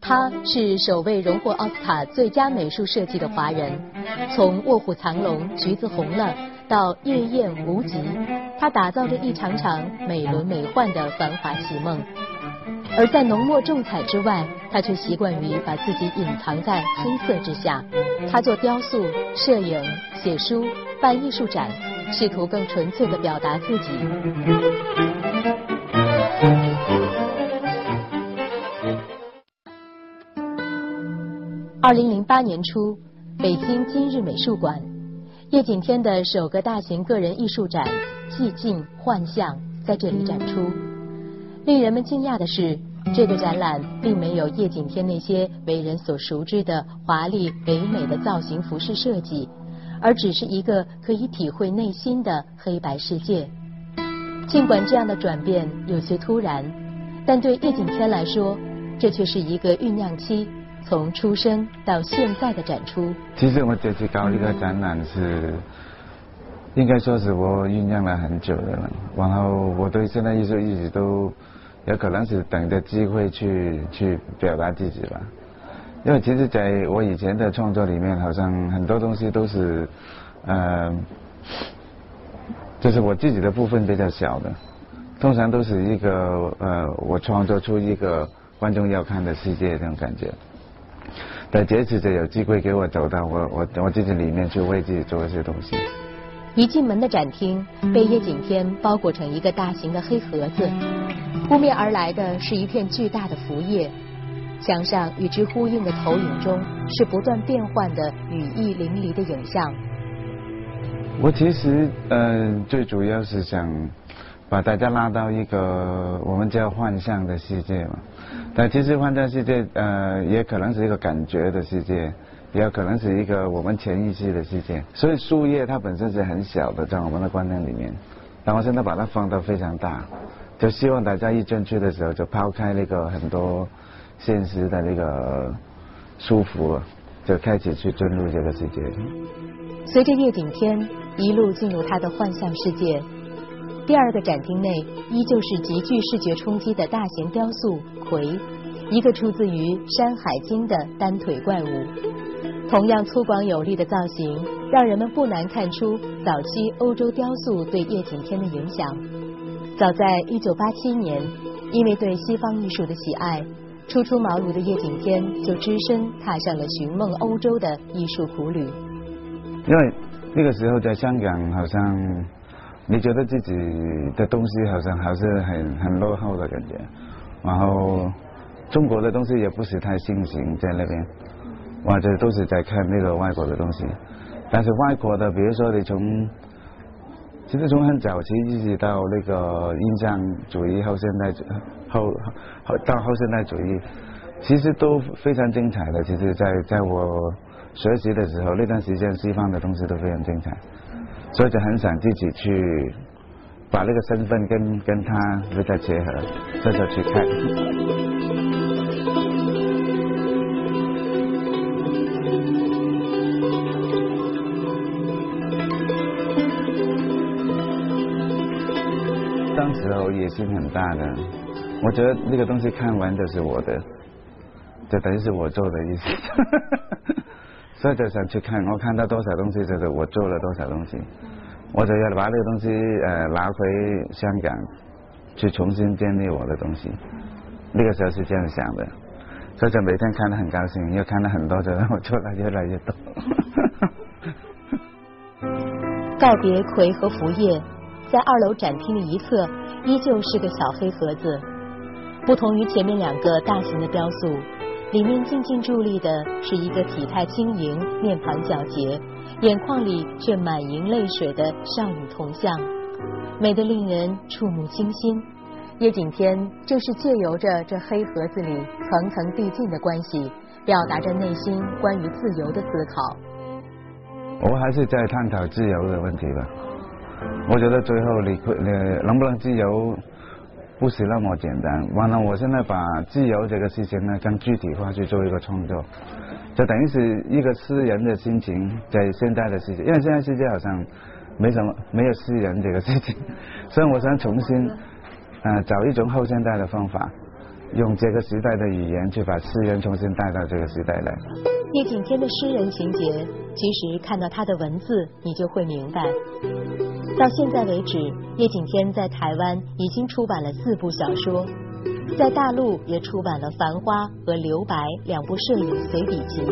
他是首位荣获奥斯卡最佳美术设计的华人。从《卧虎藏龙》《橘子红了》到《夜宴无极》，他打造着一场场美轮美奂的繁华奇梦。而在浓墨重彩之外，他却习惯于把自己隐藏在黑色之下。他做雕塑、摄影、写书、办艺术展，试图更纯粹地表达自己。二零零八年初，北京今日美术馆，叶景天的首个大型个人艺术展《寂静幻象》在这里展出。令人们惊讶的是，这个展览并没有叶景天那些为人所熟知的华丽唯美的造型服饰设计，而只是一个可以体会内心的黑白世界。尽管这样的转变有些突然，但对叶景天来说，这却是一个酝酿期。从出生到现在的展出，其实我这次搞这个展览是，应该说是我酝酿了很久的了。然后我对现代艺术一直都有可能是等着机会去去表达自己吧。因为其实在我以前的创作里面，好像很多东西都是，呃，就是我自己的部分比较小的，通常都是一个呃，我创作出一个观众要看的世界这种感觉。但这次就有机会给我走到我我我自己里面去为自己做一些东西。一进门的展厅被叶景天包裹成一个大型的黑盒子，扑面而来的是一片巨大的浮叶，墙上与之呼应的投影中是不断变换的羽翼淋漓的影像。我其实嗯最主要是想把大家拉到一个我们叫幻象的世界嘛。但其实幻象世界，呃，也可能是一个感觉的世界，也有可能是一个我们潜意识的世界。所以树叶它本身是很小的，在我们的观念里面，但我现在把它放到非常大，就希望大家一进去的时候，就抛开那个很多现实的那个束缚，就开始去进入这个世界。随着叶景天一路进入他的幻象世界。第二个展厅内依旧是极具视觉冲击的大型雕塑魁，一个出自于《山海经》的单腿怪物。同样粗犷有力的造型，让人们不难看出早期欧洲雕塑对叶景天的影响。早在1987年，因为对西方艺术的喜爱，初出茅庐的叶景天就只身踏上了寻梦欧洲的艺术苦旅。因为那个时候在香港，好像。你觉得自己的东西好像还是很很落后的感觉，然后中国的东西也不是太盛行在那边，或者都是在看那个外国的东西。但是外国的，比如说你从，其实从很早期一直到那个印象主义、后现代后后到后现代主义，其实都非常精彩的。其实，在在我学习的时候，那段时间西方的东西都非常精彩。所以就很想自己去把那个身份跟跟他有点结合，这就去看。当时候野心很大的，我觉得那个东西看完就是我的，就等于是我做的意思。所以就想去看，我看到多少东西，就是我做了多少东西，我就要把那个东西呃拿回香港，去重新建立我的东西。那个时候是这样想的，所以就每天看得很高兴，又看了很多，就让我做的越来越多。告别葵和福叶，在二楼展厅的一侧，依旧是个小黑盒子，不同于前面两个大型的雕塑。里面静静伫立的是一个体态轻盈、面庞皎洁、眼眶里却满盈泪水的少女铜像，美得令人触目惊心。叶景天就是借由着这黑盒子里层层递进的关系，表达着内心关于自由的思考。我还是在探讨自由的问题吧。我觉得最后你呃能不能自由，不是那么简单。完了，我现在把自由这个事情呢更具体化去做一个创作，就等于是一个诗人的心情在现在的世界，因为现在世界好像没什么没有诗人这个事情，所以我想重新呃找一种后现代的方法。用这个时代的语言去把诗人重新带到这个时代来。叶景天的诗人情节，其实看到他的文字，你就会明白。到现在为止，叶景天在台湾已经出版了四部小说，在大陆也出版了《繁花》和《留白》两部摄影随笔集。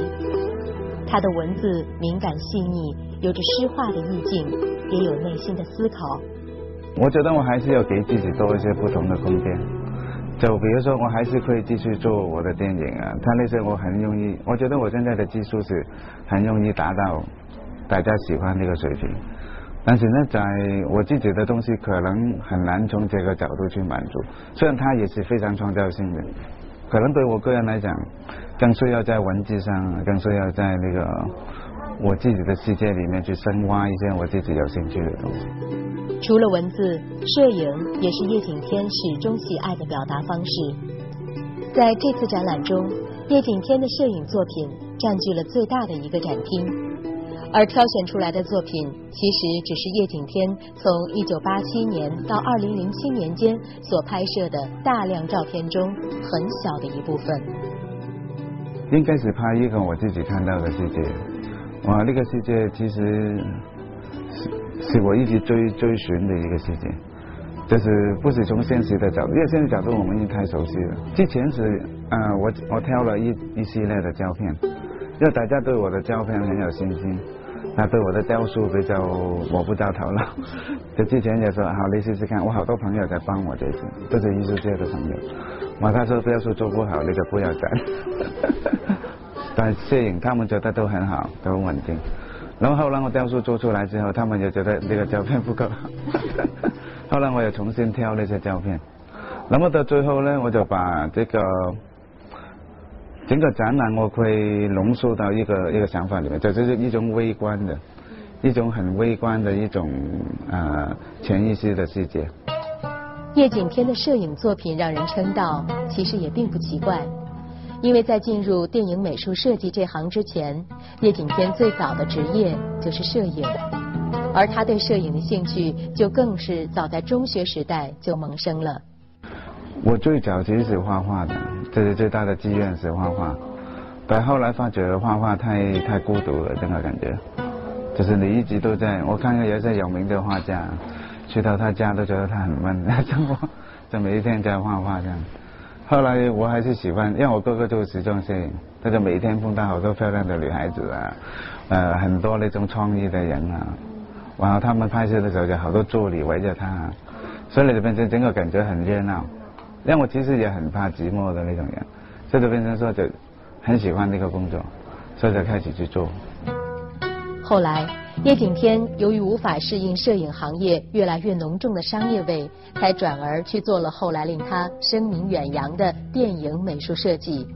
他的文字敏感细腻，有着诗化的意境，也有内心的思考。我觉得我还是要给自己多一些不同的空间。就比如说，我还是可以继续做我的电影啊。他那些我很容易，我觉得我现在的技术是很容易达到大家喜欢那个水平。但是呢，在我自己的东西可能很难从这个角度去满足。虽然它也是非常创造性的，可能对我个人来讲，更需要在文字上，更需要在那个我自己的世界里面去深挖一些我自己有兴趣的东西。除了文字，摄影也是叶景天始终喜爱的表达方式。在这次展览中，叶景天的摄影作品占据了最大的一个展厅，而挑选出来的作品其实只是叶景天从1987年到2007年间所拍摄的大量照片中很小的一部分。应该是拍一个我自己看到的世界，哇，那个世界其实。是我一直追追寻的一个世界，就是不是从现实的角度，因为现实角度我们已经太熟悉了。之前是呃，我我挑了一一系列的胶片，因为大家对我的胶片很有信心，他对我的雕塑比较摸不着头脑。就之前也说好，你试试看。我好多朋友在帮我这次，都是艺术界的朋友。我他说雕塑做不好，你就不要展。但摄影他们觉得都很好，都很稳定。然后后来我雕塑做出来之后，他们也觉得这个照片不够好。后来我又重新挑那些照片，那么到最后呢，我就把这个整个展览我可以浓缩到一个一个想法里面，这就是一种微观的，一种很微观的一种呃潜意识的世界。叶景天的摄影作品让人称道，其实也并不奇怪。因为在进入电影美术设计这行之前，叶景天最早的职业就是摄影，而他对摄影的兴趣就更是早在中学时代就萌生了。我最早其实是画画的，这是最大的志愿是画画，但后来发觉画画太太孤独了，这个感觉，就是你一直都在。我看到有些有名的画家，去到他家都觉得他很闷，就就每一天在画画这样。后来我还是喜欢，因为我哥哥做时装摄影，他就每天碰到好多漂亮的女孩子啊，呃，很多那种创意的人啊，然后他们拍摄的时候就好多助理围着他，所以就变成整个感觉很热闹。因为我其实也很怕寂寞的那种人，所以就变成说就很喜欢那个工作，所以就开始去做。后来。叶景天由于无法适应摄影行业越来越浓重的商业味，才转而去做了后来令他声名远扬的电影美术设计。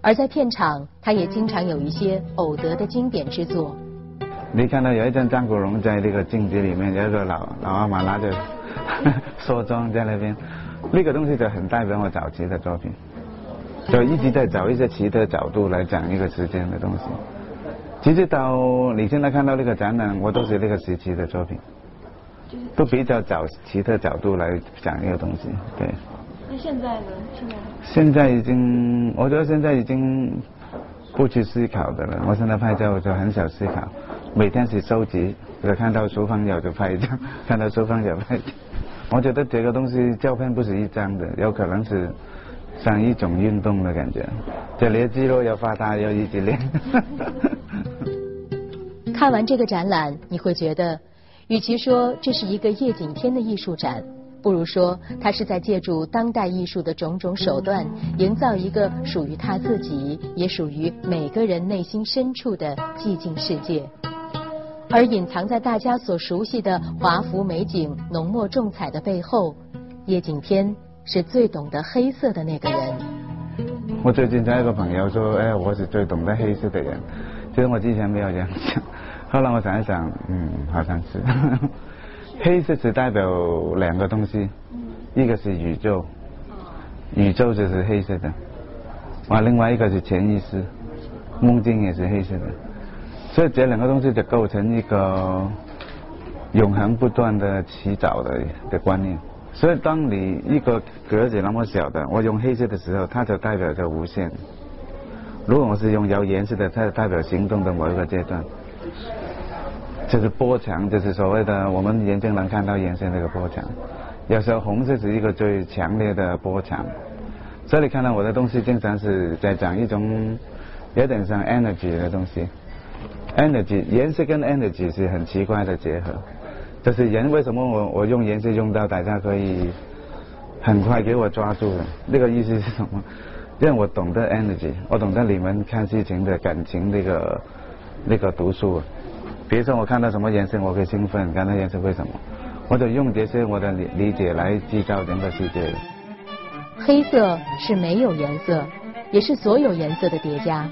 而在片场，他也经常有一些偶得的经典之作。你看到有一张张国荣在那个镜子里面，有一个老老阿妈拿着 梳妆在那边，那个东西就很代表我早期的作品，就一直在找一些奇特角度来讲一个时间的东西。其实到你现在看到那个展览，我都是那个时期的作品，都比较找奇特角度来讲一个东西，对。那现在呢？现在？现在已经，我觉得现在已经不去思考的了。我现在拍照我就很少思考，每天是收集，就看到书房有就拍一张，看到书房有拍。我觉得这个东西照片不是一张的，有可能是像一种运动的感觉，就练肌肉要发达要一直练。看完这个展览，你会觉得，与其说这是一个叶景天的艺术展，不如说他是在借助当代艺术的种种手段，营造一个属于他自己，也属于每个人内心深处的寂静世界。而隐藏在大家所熟悉的华服美景、浓墨重彩的背后，叶景天是最懂得黑色的那个人。我最近在一个朋友说，哎，我是最懂得黑色的人。其实我之前没有这样想。后来我想一想，嗯，好像是，黑色只代表两个东西，一个是宇宙，宇宙就是黑色的，啊，另外一个是潜意识，梦境也是黑色的，所以这两个东西就构成一个永恒不断的起早的的观念。所以当你一个格子那么小的，我用黑色的时候，它就代表着无限；如果我是用有颜色的，它就代表行动的某一个阶段。就是波长，就是所谓的我们眼睛能看到颜色那个波长。有时候红色是一个最强烈的波长，所以你看到我的东西经常是在讲一种有点像 energy 的东西。Energy 颜色跟 energy 是很奇怪的结合。就是人为什么我我用颜色用到大家可以很快给我抓住的？那个意思是什么？让我懂得 energy，我懂得你们看事情的感情那个那个读书。比如说我看到什么颜色我会兴奋，看到颜色为什么？我就用这些我的理理解来制造整个世界。黑色是没有颜色，也是所有颜色的叠加。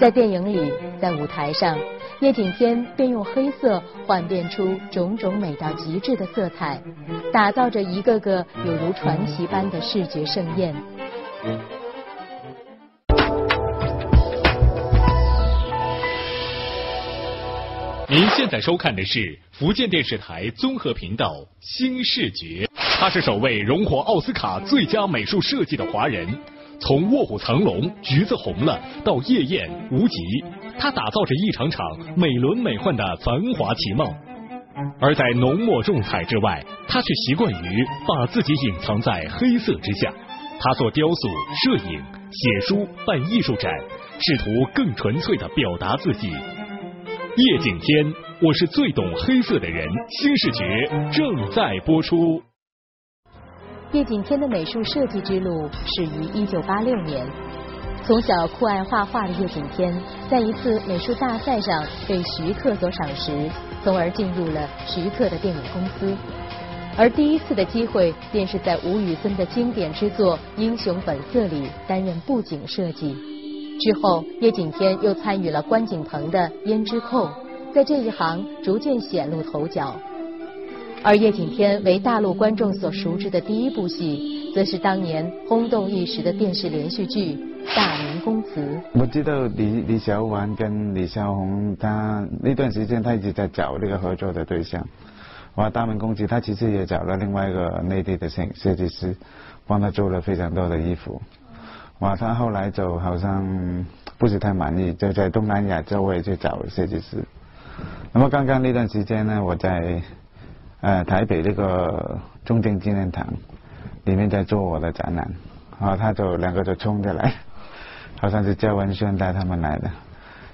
在电影里，在舞台上，叶景天便用黑色幻变出种种美到极致的色彩，打造着一个个有如传奇般的视觉盛宴。您现在收看的是福建电视台综合频道《新视觉》，他是首位荣获奥斯卡最佳美术设计的华人。从《卧虎藏龙》《橘子红了》到《夜宴》《无极》，他打造着一场场美轮美奂的繁华奇梦。而在浓墨重彩之外，他却习惯于把自己隐藏在黑色之下。他做雕塑、摄影、写书、办艺术展，试图更纯粹的表达自己。叶景天，我是最懂黑色的人。新视觉正在播出。叶景天的美术设计之路始于一九八六年。从小酷爱画画的叶景天，在一次美术大赛上被徐克所赏识，从而进入了徐克的电影公司。而第一次的机会，便是在吴宇森的经典之作《英雄本色》里担任布景设计。之后，叶景天又参与了关锦鹏的《胭脂扣》，在这一行逐渐显露头角。而叶景天为大陆观众所熟知的第一部戏，则是当年轰动一时的电视连续剧《大明宫词》。我知道李李小婉跟李少红，他那段时间他一直在找那个合作的对象。哇，《大明宫词》他其实也找了另外一个内地的设设计师，帮他做了非常多的衣服。哇，他后来就好像不是太满意，就在东南亚周围去找设计师。那么刚刚那段时间呢，我在呃台北那个中正纪念堂里面在做我的展览，然后他就两个就冲着来，好像是焦文轩带他们来的，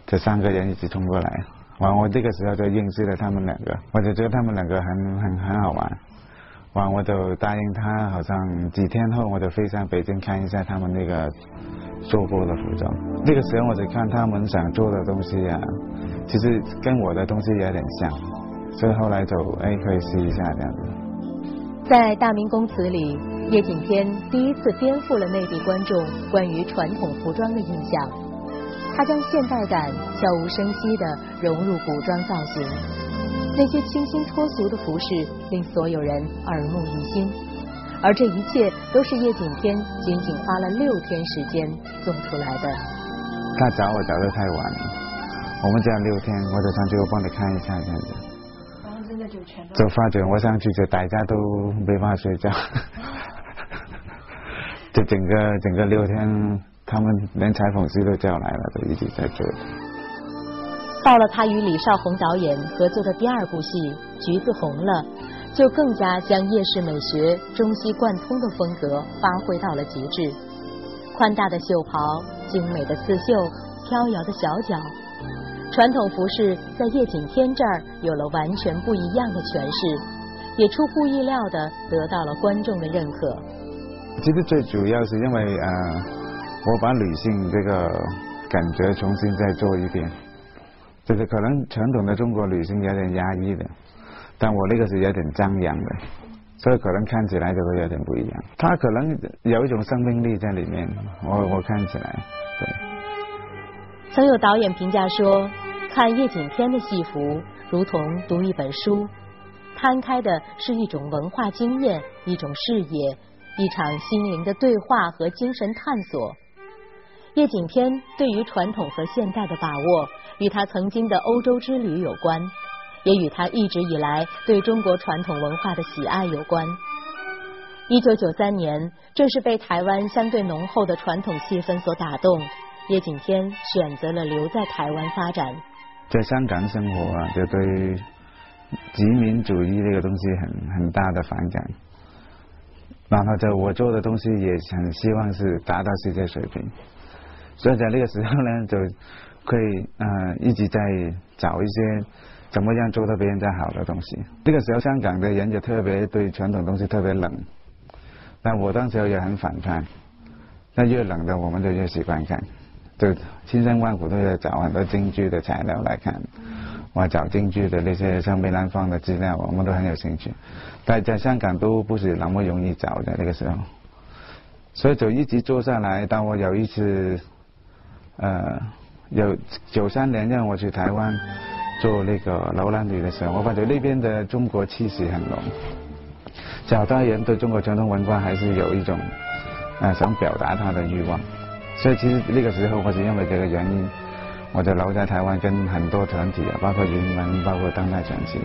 这三个人一起冲过来，完我这个时候就认识了他们两个，我就觉得他们两个很很很好玩。完，我就答应他，好像几天后我就飞上北京看一下他们那个做过的服装。那个时候我就看他们想做的东西啊，其实跟我的东西有点像，所以后来就哎可以试一下这样子。在《大明宫词》里，叶景天第一次颠覆了内地观众关于传统服装的印象，他将现代感悄无声息地融入古装造型。那些清新脱俗的服饰令所有人耳目一新，而这一切都是叶景天仅仅花了六天时间做出来的。他找我找的太晚了，我们讲六天，我就上去我帮你看一下这样子。就发觉我上去就大家都没办法睡觉，就整个整个六天，他们连裁缝师都叫来了，都一直在做。到了他与李少红导演合作的第二部戏《橘子红了》，就更加将夜市美学中西贯通的风格发挥到了极致。宽大的袖袍，精美的刺绣，飘摇的小脚，传统服饰在叶景天这儿有了完全不一样的诠释，也出乎意料的得到了观众的认可。其实最主要是因为呃，我把女性这个感觉重新再做一遍。就是可能传统的中国女性有点压抑的，但我那个是有点张扬的，所以可能看起来就会有点不一样。她可能有一种生命力在里面，我我看起来，对。曾有导演评价说，看叶景天的戏服如同读一本书，摊开的是一种文化经验，一种视野，一场心灵的对话和精神探索。叶景天对于传统和现代的把握，与他曾经的欧洲之旅有关，也与他一直以来对中国传统文化的喜爱有关。一九九三年，正是被台湾相对浓厚的传统气氛所打动，叶景天选择了留在台湾发展。在香港生活啊，就对殖民主义这个东西很很大的反感。然后在我做的东西也很希望是达到世界水平，所以在那个时候呢，就可以呃一直在找一些怎么样做的别人家好的东西。那个时候香港的人就特别对传统东西特别冷，但我当时也很反叛。那越冷的我们就越喜欢看，就千辛万苦都要找很多京剧的材料来看。我找京剧的那些像梅兰芳的资料，我们都很有兴趣，但在香港都不是那么容易找的那个时候，所以就一直做下来。当我有一次，呃，有九三年让我去台湾做那个楼兰女的时候，我发觉那边的中国气息很浓，找到人对中国传统文化还是有一种呃想表达他的欲望，所以其实那个时候我是因为这个原因。我就留在台湾，跟很多团体啊，包括云门，包括当代传奇，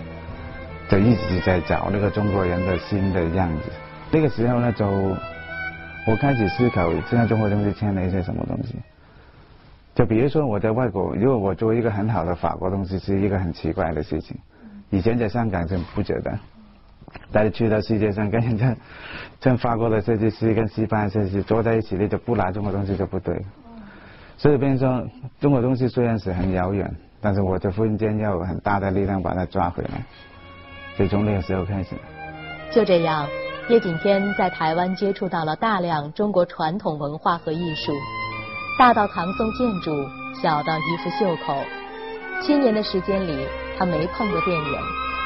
就一直在找那个中国人的新的样子。那个时候呢，就我开始思考，现在中国东西欠了一些什么东西。就比如说我在外国，如果我做一个很好的法国东西，是一个很奇怪的事情。以前在香港就不觉得，但是去到世界上，跟人家像法国的设计师跟西班牙设计师坐在一起，你就不拿中国东西就不对。所以，变成说，中国东西虽然是很遥远，但是我就忽然间要有很大的力量把它抓回来。就从那个时候开始。就这样，叶景天在台湾接触到了大量中国传统文化和艺术，大到唐宋建筑，小到衣服袖口。七年的时间里，他没碰过电影，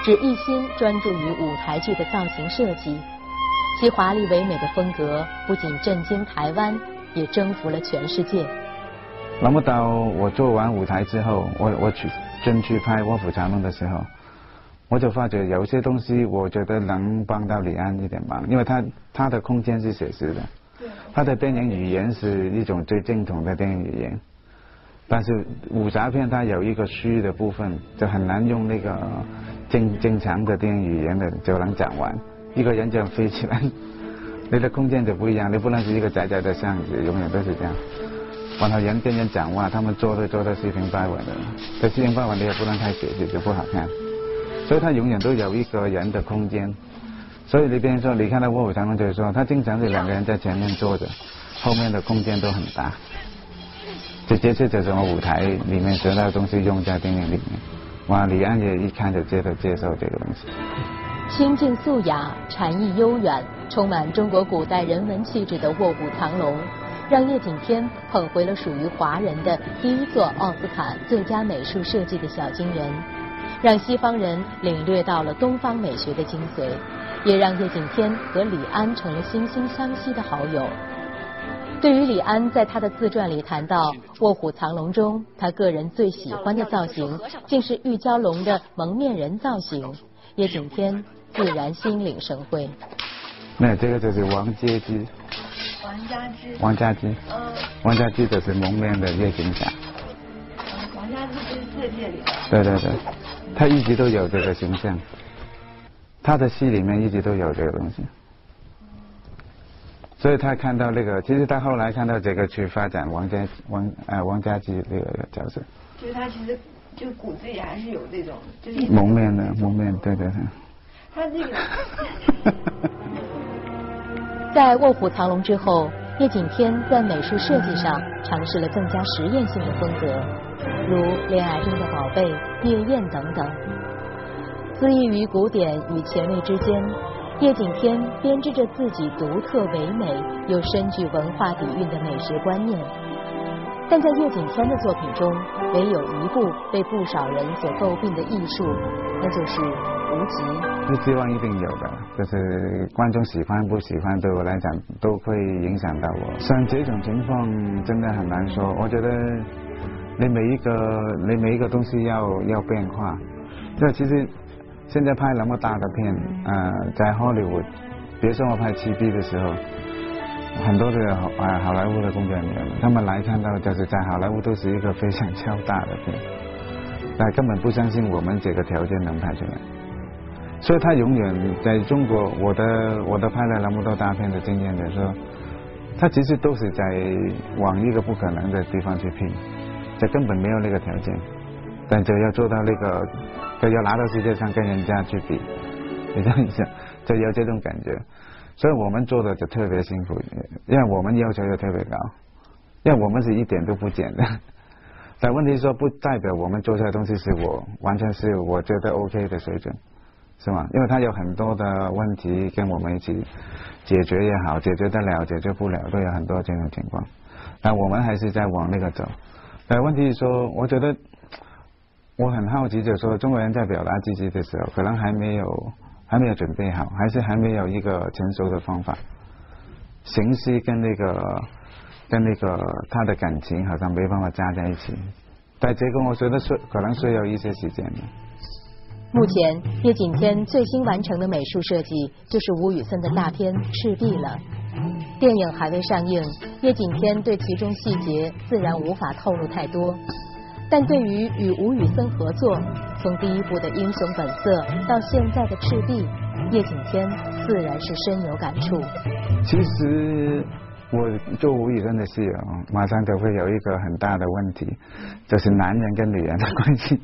只一心专注于舞台剧的造型设计。其华丽唯美的风格不仅震惊台湾，也征服了全世界。那么到我做完舞台之后，我我去真去拍《卧虎藏龙》的时候，我就发觉有些东西，我觉得能帮到李安一点忙，因为他他的空间是写实的，他的电影语言是一种最正统的电影语言，但是武侠片它有一个虚的部分，就很难用那个正正常的电影语言的就能讲完。一个人这样飞起来，你的空间就不一样，你不能是一个窄窄的巷子，永远都是这样。然后人跟人讲话，他们做都做的四平八稳的，这四平八稳你也不能太写实，就不好看。所以他永远都有一个人的空间。所以你比如说，你看到卧虎藏龙就是说，他经常是两个人在前面坐着，后面的空间都很大。直接是这种舞台里面得到的东西用在电影里面。哇，李安也一看就接着接受这个东西。清静素雅、禅意悠远、充满中国古代人文气质的卧虎藏龙。让叶景天捧回了属于华人的第一座奥斯卡最佳美术设计的小金人，让西方人领略到了东方美学的精髓，也让叶景天和李安成了惺惺相惜的好友。对于李安，在他的自传里谈到《卧虎藏龙》中，他个人最喜欢的造型竟是玉娇龙的蒙面人造型，叶景天自然心领神会。那这个就是王阶之。王家驹，王家驹，嗯，王家驹就是蒙面的夜行侠。王家驹是世界里的。对对对，他一直都有这个形象，他的戏里面一直都有这个东西。所以他看到那个，其实他后来看到这个去发展王家王呃王家驹这个角色。就是他其实就骨子里还是有这种，就是蒙面的蒙面，对对对。他这个。在《卧虎藏龙》之后，叶景天在美术设计上尝试了更加实验性的风格，如《恋爱中的宝贝》《夜宴》等等。恣意于古典与前卫之间，叶景天编织着自己独特唯美又深具文化底蕴的美学观念。但在叶景天的作品中，唯有一部被不少人所诟病的艺术，那就是无极。不希望一定有的，就是观众喜欢不喜欢，对我来讲都会影响到我。像这种情况真的很难说。我觉得你每一个你每一个东西要要变化。这其实现在拍那么大的片，呃，在好莱坞，比如说我拍《七 B》的时候，很多的好啊好莱坞的工作人员，他们来看到就是在好莱坞都是一个非常超大的片，但根本不相信我们这个条件能拍出来。所以他永远在中国，我的我的拍了那么多大片的经验，就是说，他其实都是在往一个不可能的地方去拼，这根本没有那个条件，但就要做到那个，就要拿到世界上跟人家去比，你这样想，就有这种感觉。所以我们做的就特别辛苦，因为我们要求又特别高，因为我们是一点都不减的。但问题说不代表我们做出来东西是我完全是我觉得 OK 的水准。是吗？因为他有很多的问题跟我们一起解决也好，解决得了，解决不了，都有很多这种情况。但我们还是在往那个走。但问题是说，我觉得我很好奇，就是说中国人在表达自己的时候，可能还没有还没有准备好，还是还没有一个成熟的方法。形式跟那个跟那个他的感情好像没办法加在一起。但这个我觉得是可能需要一些时间的。目前，叶锦添最新完成的美术设计就是吴宇森的大片《赤壁》了。电影还未上映，叶锦添对其中细节自然无法透露太多。但对于与吴宇森合作，从第一部的《英雄本色》到现在的《赤壁》，叶景天自然是深有感触。其实我做吴宇森的戏啊，马上就会有一个很大的问题，就是男人跟女人的关系。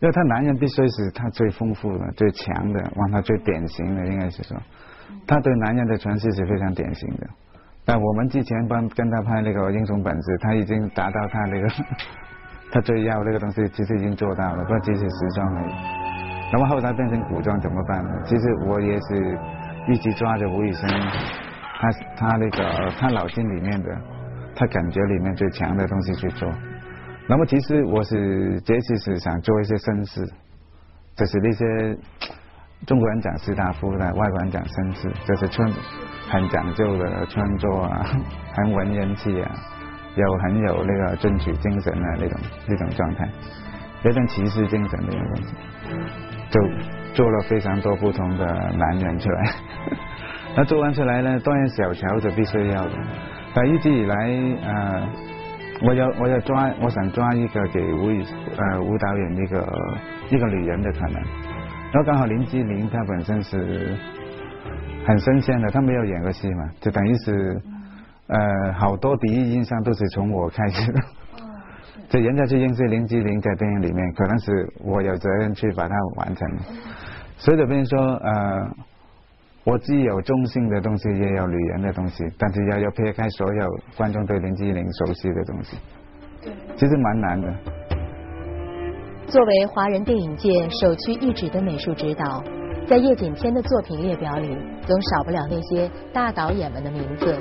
因为他男人必须是他最丰富的、最强的，往他最典型的，应该是说，他对男人的诠释是非常典型的。但我们之前帮跟他拍那个英雄本色，他已经达到他那个他最要那个东西，其实已经做到了，不过只是时装而已。那么后来变成古装怎么办呢？其实我也是一直抓着吴宇森，他他那个他脑筋里面的，他感觉里面最强的东西去做。那么其实我是这次是想做一些绅士，就是那些中国人讲士大夫的，外国人讲绅士，就是穿很讲究的穿着啊，很文人气啊，有很有那个争取精神的那种那种状态，有点骑士精神的那种东西，就做了非常多不同的男人出来。那做完出来呢，当然小乔就必须要的，但一直以来呃。我要我要抓，我想抓一个给吴宇呃吴导演一个一个女人的可能，然后刚好林志玲她本身是很新鲜的，她没有演过戏嘛，就等于是呃好多第一印象都是从我开始的，就人家去认识林志玲在电影里面，可能是我有责任去把它完成，所以就变成说呃。我既有中性的东西，也有女人的东西，但是要要撇开所有观众对林志玲熟悉的东西，对，其实蛮难的。作为华人电影界首屈一指的美术指导，在叶锦添的作品列表里，总少不了那些大导演们的名字，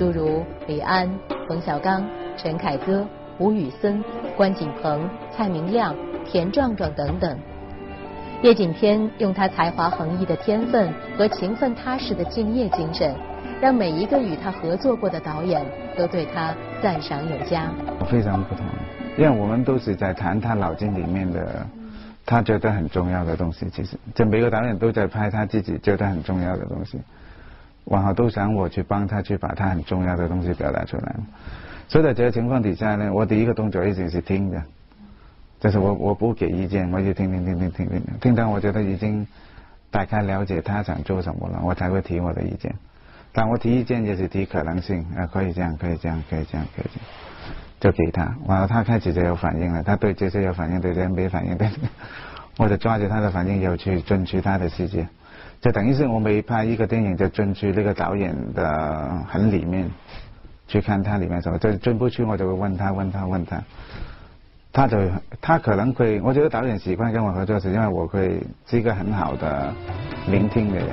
诸如李安、冯小刚、陈凯歌、吴宇森、关锦鹏、蔡明亮、田壮壮等等。叶锦添用他才华横溢的天分和勤奋踏实的敬业精神，让每一个与他合作过的导演都对他赞赏有加。非常不同，因为我们都是在谈他脑筋里面的，他觉得很重要的东西。其实，这每个导演都在拍他自己觉得很重要的东西，往后都想我去帮他去把他很重要的东西表达出来。所以在这个情况底下呢，我第一个动作一直是听的。就是我我不给意见，我就听听听听听听，听到我觉得已经大概了解他想做什么了，我才会提我的意见。但我提意见也是提可能性，啊可以这样，可以这样，可以这样，可以这样，就给他。完了他开始就有反应了，他对这些有反应，对这些没反应，对，或者抓住他的反应要去争取他的世界，就等于是我每拍一个电影就进去那个导演的很里面去看他里面什么，就进不去我就会问他问他问他。他就他可能会，我觉得导演习惯跟我合作，是因为我会是一个很好的聆听的人。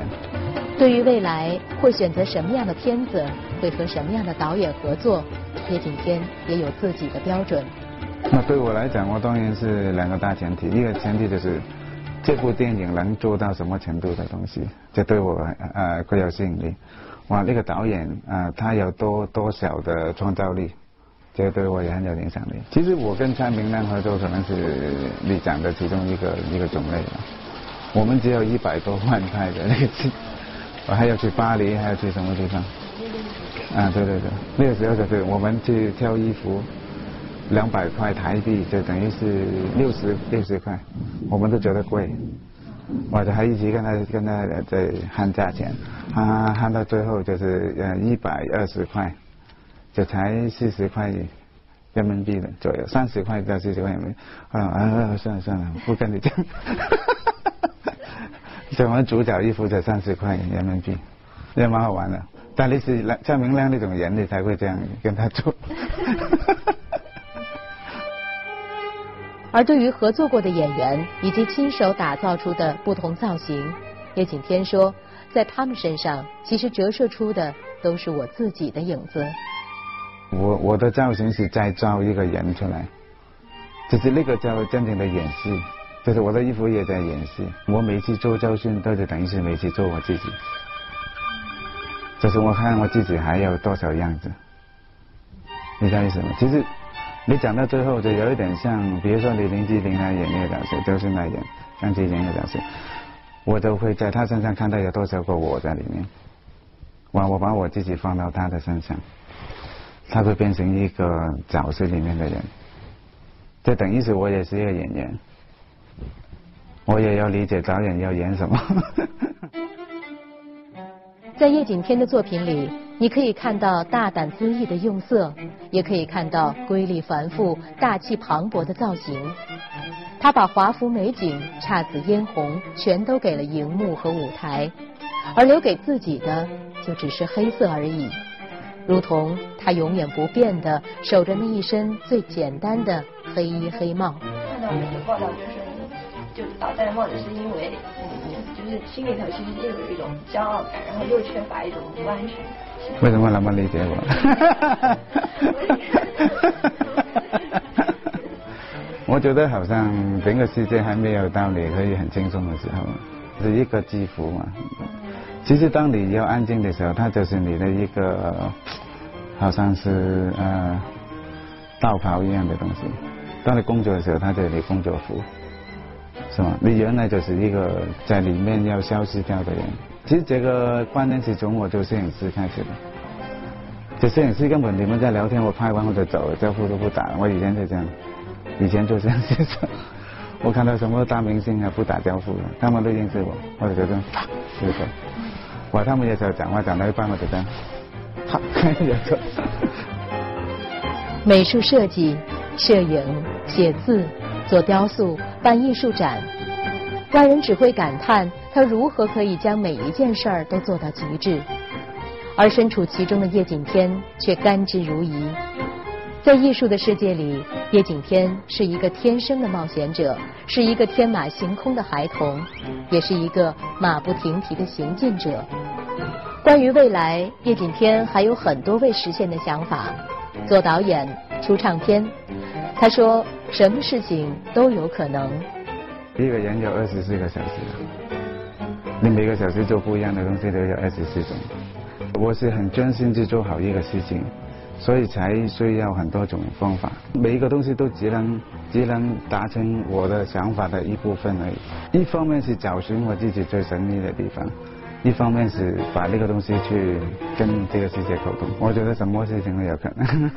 对于未来会选择什么样的片子，会和什么样的导演合作，叶景天也有自己的标准。那对我来讲，我当然是两个大前提，一个前提就是这部电影能做到什么程度的东西，这对我呃会有吸引力。哇，那个导演啊，他有多多少的创造力？这个对我也很有影响力。其实我跟蔡明亮合作可能是你讲的其中一个一个种类了。我们只有一百多万块的那个次，我还要去巴黎，还要去什么地方？啊，对对对，那个时候就是我们去挑衣服，两百块台币就等于是六十六十块，我们都觉得贵，我就还一直跟他跟他在喊价钱，喊喊到最后就是呃一百二十块，就才四十块人民币的左右，三十块到四十块人民币，啊啊算了算了，不跟你讲，这我们主角衣服才三十块人民币，也蛮好玩的。但你是像明亮那种人，你才会这样跟他做。而对于合作过的演员以及亲手打造出的不同造型，叶景天说，在他们身上其实折射出的都是我自己的影子。我我的造型是在造一个人出来，就是那个叫真正的演戏，就是我的衣服也在演戏。我每次做造型，都是等于是每次做我自己。就是我看我自己还有多少样子，你知道意思吗？其实你讲到最后就有一点像，比如说你林志玲来演那个角色，周迅来演张智霖的角色，我都会在他身上看到有多少个我在里面。我我把我自己放到他的身上，他会变成一个角色里面的人。就等于是我也是一个演员，我也要理解导演要演什么。在叶景天的作品里，你可以看到大胆恣意的用色，也可以看到瑰丽繁复、大气磅礴的造型。他把华服美景、姹紫嫣红全都给了荧幕和舞台，而留给自己的就只是黑色而已，如同他永远不变的守着那一身最简单的黑衣黑帽。看到那个报道就是，就倒戴帽子是因为。就是心里头其实又有一种骄傲感，然后又缺乏一种不安全感。为什么那么理解我？我觉得好像整个世界还没有到你可以很轻松的时候，是一个肌肤嘛。其实当你要安静的时候，它就是你的一个，好像是呃道袍一样的东西。当你工作的时候，它就是你工作服。是吗？你原来就是一个在里面要消失掉的人。其实这个观念是从我做摄影师开始的。这摄影师根本你们在聊天，我拍完我就走了，招呼都不打。我以前就这样，以前做摄影师，我看到什么大明星啊不打招呼的，他们都认识我，我就觉得，就走。我他们有时候讲话讲到一半我就这样，好，就。美术设计、摄影、写字。做雕塑、办艺术展，外人只会感叹他如何可以将每一件事儿都做到极致，而身处其中的叶景天却甘之如饴。在艺术的世界里，叶景天是一个天生的冒险者，是一个天马行空的孩童，也是一个马不停蹄的行进者。关于未来，叶景天还有很多未实现的想法：做导演、出唱片。他说。什么事情都有可能。一个人有二十四个小时，你每个小时做不一样的东西都有二十四种。我是很专心去做好一个事情，所以才需要很多种方法。每一个东西都只能只能达成我的想法的一部分而已。一方面是找寻我自己最神秘的地方，一方面是把那个东西去跟这个世界沟通。我觉得什么事情都有可能。